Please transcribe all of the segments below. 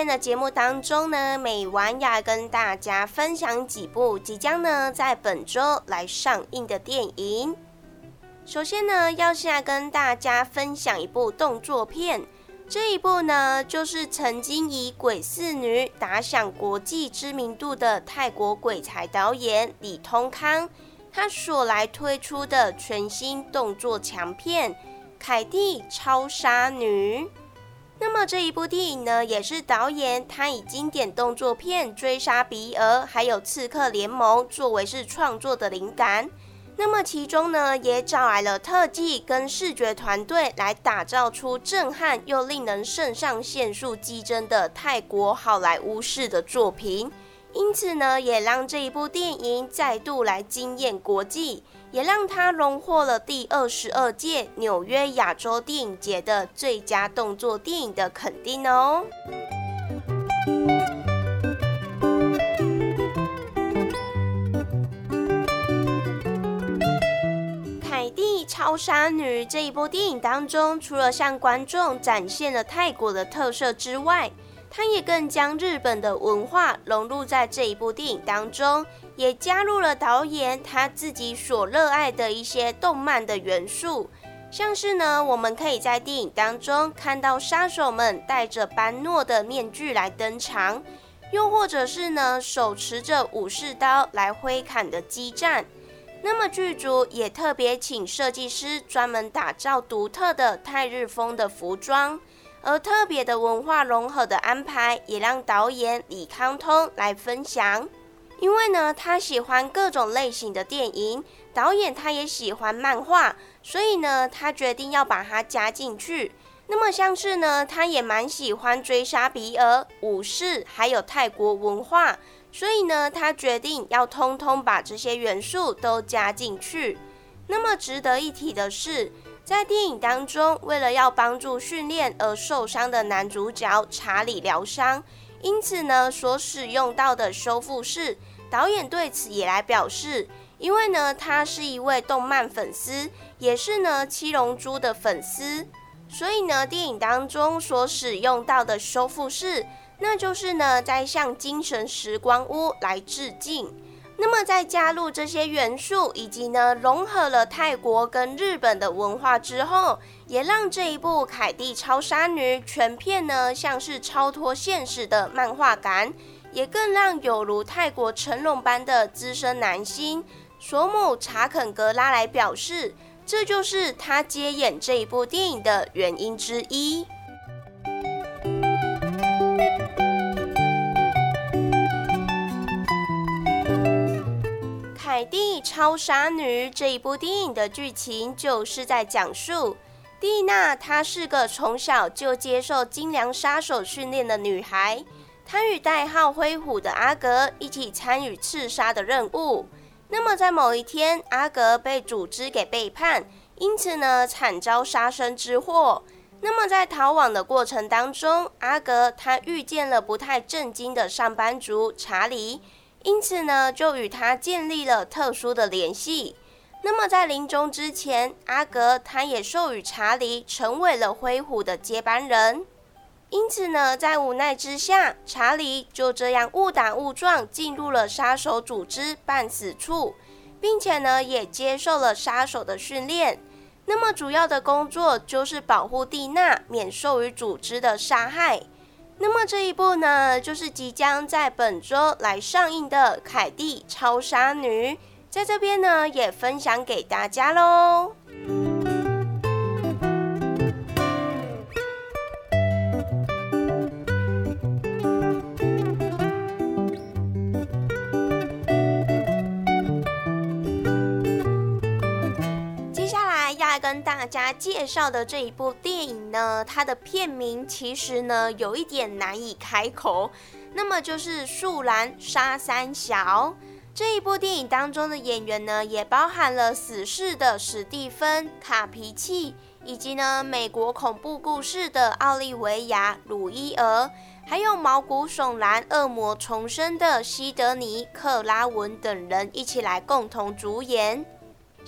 天的节目当中呢，美晚要跟大家分享几部即将呢在本周来上映的电影。首先呢，要先来跟大家分享一部动作片，这一部呢就是曾经以《鬼四女》打响国际知名度的泰国鬼才导演李通康，他所来推出的全新动作强片《凯蒂超杀女》。那么这一部电影呢，也是导演他以经典动作片《追杀比尔》还有《刺客联盟》作为是创作的灵感。那么其中呢，也找来了特技跟视觉团队来打造出震撼又令人肾上腺素激增的泰国好莱坞式的作品。因此呢，也让这一部电影再度来惊艳国际，也让他荣获了第二十二届纽约亚洲电影节的最佳动作电影的肯定哦。《凯蒂超杀女》这一部电影当中，除了向观众展现了泰国的特色之外，他也更将日本的文化融入在这一部电影当中，也加入了导演他自己所热爱的一些动漫的元素，像是呢，我们可以在电影当中看到杀手们戴着班诺的面具来登场，又或者是呢，手持着武士刀来挥砍的激战。那么剧组也特别请设计师专门打造独特的泰日风的服装。而特别的文化融合的安排，也让导演李康通来分享。因为呢，他喜欢各种类型的电影，导演他也喜欢漫画，所以呢，他决定要把它加进去。那么像是呢，他也蛮喜欢追杀比尔、武士，还有泰国文化，所以呢，他决定要通通把这些元素都加进去。那么值得一提的是。在电影当中，为了要帮助训练而受伤的男主角查理疗伤，因此呢，所使用到的修复室，导演对此也来表示，因为呢，他是一位动漫粉丝，也是呢七龙珠的粉丝，所以呢，电影当中所使用到的修复室，那就是呢在向精神时光屋来致敬。那么，在加入这些元素，以及呢融合了泰国跟日本的文化之后，也让这一部《凯蒂超杀女》全片呢像是超脱现实的漫画感，也更让有如泰国成龙般的资深男星索姆查肯格拉来表示，这就是他接演这一部电影的原因之一。超杀女》这一部电影的剧情就是在讲述蒂娜，她是个从小就接受精良杀手训练的女孩。她与代号灰虎的阿格一起参与刺杀的任务。那么在某一天，阿格被组织给背叛，因此呢惨遭杀身之祸。那么在逃亡的过程当中，阿格他遇见了不太正经的上班族查理。因此呢，就与他建立了特殊的联系。那么在临终之前，阿格他也授予查理成为了灰虎的接班人。因此呢，在无奈之下，查理就这样误打误撞进入了杀手组织半死处，并且呢，也接受了杀手的训练。那么主要的工作就是保护蒂娜免受于组织的杀害。那么这一部呢，就是即将在本周来上映的《凯蒂超杀女》，在这边呢也分享给大家喽。家介绍的这一部电影呢，它的片名其实呢有一点难以开口，那么就是《树兰杀三小》这一部电影当中的演员呢，也包含了死侍的史蒂芬·卡皮奇，以及呢美国恐怖故事的奥利维亚·鲁伊尔，还有毛骨悚然恶魔重生的西德尼·克拉文等人一起来共同主演。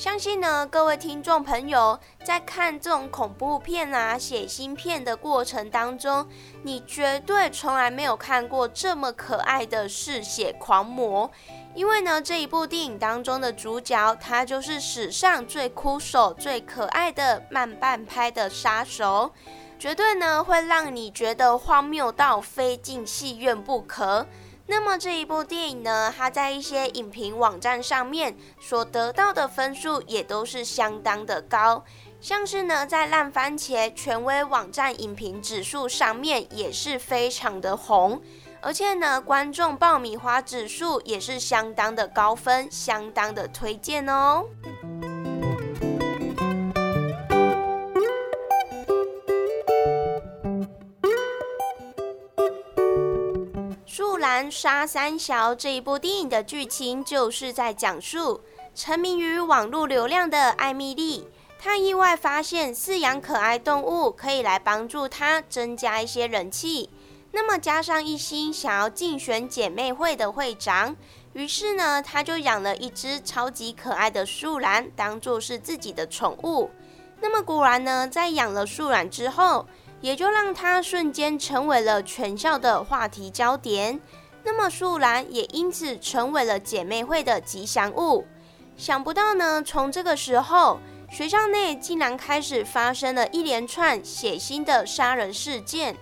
相信呢，各位听众朋友在看这种恐怖片啊、血腥片的过程当中，你绝对从来没有看过这么可爱的嗜血狂魔。因为呢，这一部电影当中的主角，他就是史上最酷手、最可爱的慢半拍的杀手，绝对呢会让你觉得荒谬到非进戏院不可。那么这一部电影呢，它在一些影评网站上面所得到的分数也都是相当的高，像是呢在烂番茄权威网站影评指数上面也是非常的红，而且呢观众爆米花指数也是相当的高分，相当的推荐哦。《杀三小》这一部电影的剧情就是在讲述沉迷于网络流量的艾米丽，她意外发现饲养可爱动物可以来帮助她增加一些人气。那么加上一心想要竞选姐妹会的会长，于是呢，她就养了一只超级可爱的树懒，当做是自己的宠物。那么果然呢，在养了树懒之后，也就让她瞬间成为了全校的话题焦点。那么树兰也因此成为了姐妹会的吉祥物。想不到呢，从这个时候，学校内竟然开始发生了一连串血腥的杀人事件。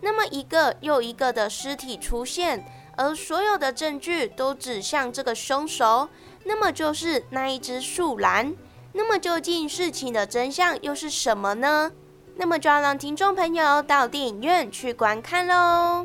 那么一个又一个的尸体出现，而所有的证据都指向这个凶手，那么就是那一只树兰。那么究竟事情的真相又是什么呢？那么就要让听众朋友到电影院去观看喽。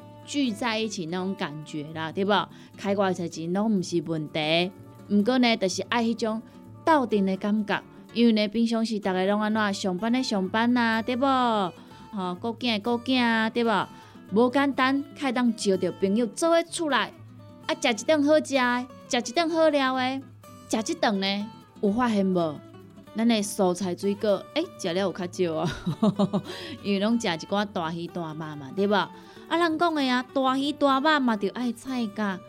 聚在一起那种感觉啦，对不？开偌侪钱拢毋是问题，毋过呢，就是爱迄种斗阵的感觉。因为呢，平常时逐个拢安怎上班咧上班啊，对不？吼，顾囝顾囝，对不？无简单，开当招着朋友做伙出来，啊，食一顿好食的，食一顿好料的，食一顿呢，有发现无？咱的蔬菜水果，诶，食了有较少啊，因为拢食一寡大鱼大肉嘛，对无？啊，人讲的啊，大鱼大肉嘛，着爱菜价。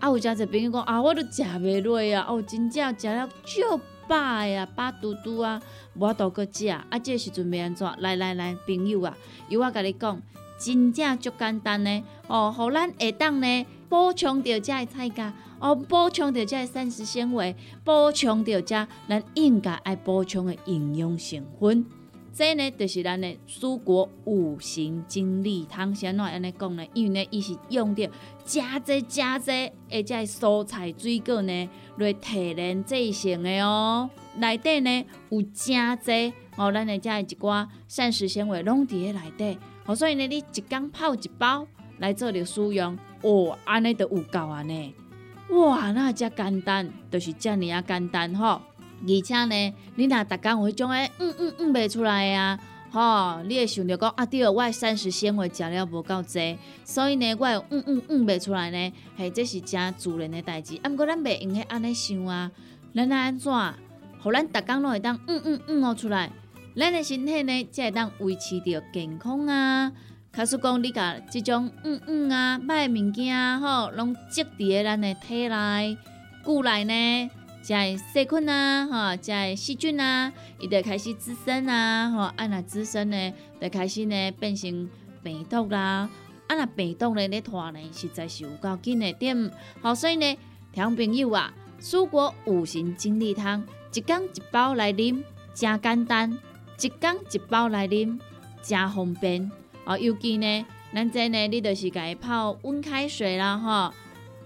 啊，有诚侪朋友讲啊，我都食袂落啊，哦，真正食了足饱呀，饱嘟嘟啊，无都搁食。啊，这时阵要安怎？来来来，朋友啊，由我甲你讲。真正足简单呢，哦，互咱下当呢补充着遮个菜价，哦，补充着遮个膳食纤维，补充着遮咱应该爱补充的营养成分。这呢，就是咱的蔬果五行精力汤。先怎安尼讲呢？因为呢，伊是用着加济加济，而且蔬菜水果呢来提炼制成的哦。内底呢有加济哦，咱的遮一寡膳食纤维拢伫咧内底。哦，所以呢，你一缸泡一包来做着使用，哦，安尼都有够啊呢！哇，那遮简单，就是遮尔啊简单吼。而且呢，你若逐工有迄种诶，嗯嗯嗯袂出来啊，吼，你会想着讲啊，对，我诶膳食纤维食了无够济，所以呢，我嗯嗯嗯袂出来呢，嘿，这是真自然诶代志。啊，毋过咱袂用许安尼想啊，咱来安怎，互咱逐工拢会当嗯嗯嗯哦出来。咱的身体呢，才会当维持着健康啊。假使讲你甲即种嗯嗯啊歹物件，吼，拢积伫咱的体内、骨内呢，才会细菌啊，吼，才会细菌啊，伊就开始滋生啊，吼，啊若滋生呢，就开始呢变成病毒啦。啊若病毒呢咧拖呢，实在是有够紧的点。好，所以呢，听朋友啊，蔬果五行精力汤，一缸一包来啉，真简单。一缸一包来啉，真方便哦。尤其呢，咱这呢，你就是家泡温开水啦，吼，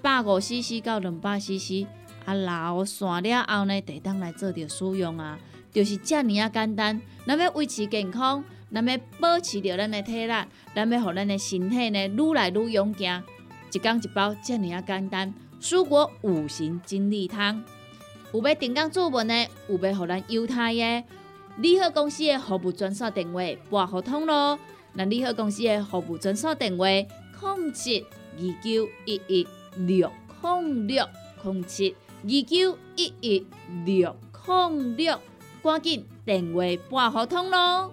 百五 CC 到两百 CC，啊，老散了后呢，得当来做着使用啊，就是遮尔啊简单。咱要维持健康，咱要保持着咱的体力，咱要互咱的身体呢，愈来愈勇健。一缸一包，遮尔啊简单。蔬果五行精力汤，有要订购注文的，有要互咱犹太耶。利好公司的服务专线电话拨合通咯，那利好公司的服务专线电话：零七二九一一六零六零七二九一一六零六，赶紧电话拨合通咯。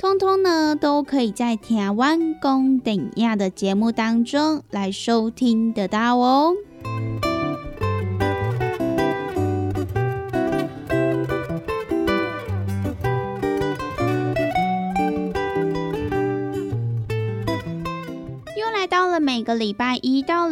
通通呢，都可以在台湾公等亚的节目当中来收听得到哦。又来到了每个礼拜一到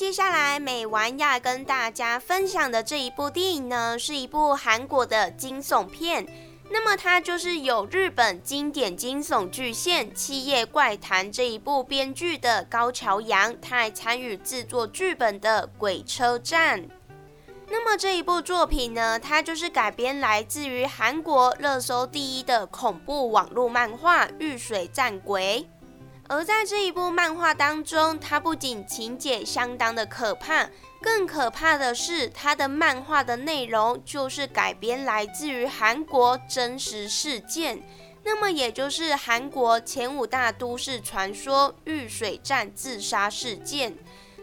接下来。美完要跟大家分享的这一部电影呢，是一部韩国的惊悚片。那么它就是有日本经典惊悚巨献《七夜怪谈》这一部编剧的高桥阳，他还参与制作剧本的《鬼车站》。那么这一部作品呢，它就是改编来自于韩国热搜第一的恐怖网络漫画《遇水战鬼》。而在这一部漫画当中，它不仅情节相当的可怕，更可怕的是它的漫画的内容就是改编来自于韩国真实事件，那么也就是韩国前五大都市传说遇水站自杀事件。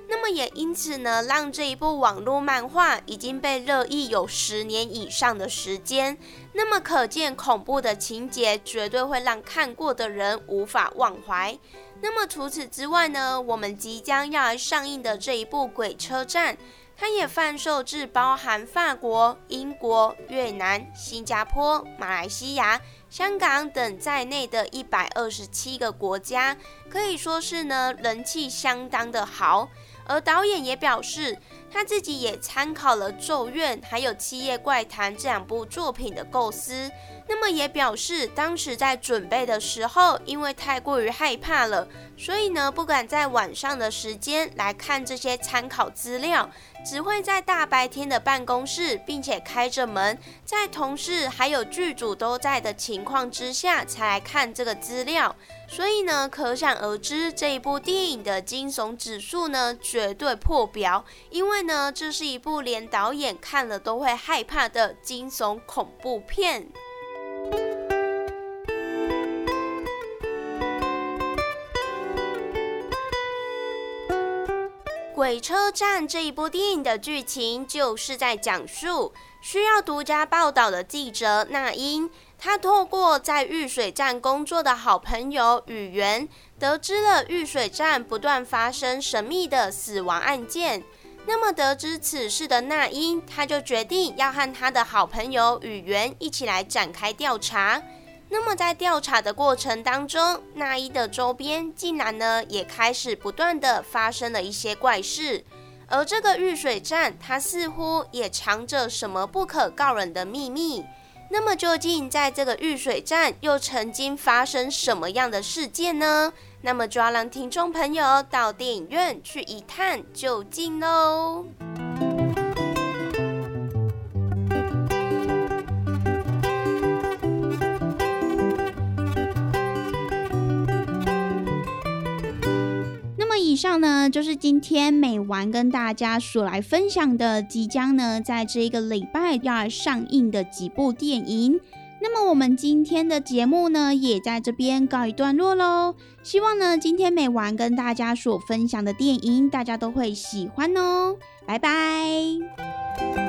那么也因此呢，让这一部网络漫画已经被热议有十年以上的时间。那么可见恐怖的情节绝对会让看过的人无法忘怀。那么除此之外呢，我们即将要来上映的这一部《鬼车站》，它也贩售至包含法国、英国、越南、新加坡、马来西亚、香港等在内的一百二十七个国家，可以说是呢人气相当的好。而导演也表示，他自己也参考了《咒怨》还有《七夜怪谈》这两部作品的构思。那么也表示，当时在准备的时候，因为太过于害怕了，所以呢不敢在晚上的时间来看这些参考资料，只会在大白天的办公室，并且开着门，在同事还有剧组都在的情况之下才来看这个资料。所以呢，可想而知，这一部电影的惊悚指数呢绝对破表，因为呢这是一部连导演看了都会害怕的惊悚恐怖片。《鬼车站》这一部电影的剧情就是在讲述需要独家报道的记者那英，他透过在玉水站工作的好朋友宇元，得知了玉水站不断发生神秘的死亡案件。那么得知此事的那英，他就决定要和他的好朋友宇元一起来展开调查。那么在调查的过程当中，那一的周边竟然呢也开始不断的发生了一些怪事，而这个玉水站它似乎也藏着什么不可告人的秘密。那么究竟在这个玉水站又曾经发生什么样的事件呢？那么就要让听众朋友到电影院去一探究竟喽。上呢，就是今天美完跟大家所来分享的，即将呢在这一个礼拜要上映的几部电影。那么我们今天的节目呢，也在这边告一段落喽。希望呢，今天美完跟大家所分享的电影，大家都会喜欢哦。拜拜。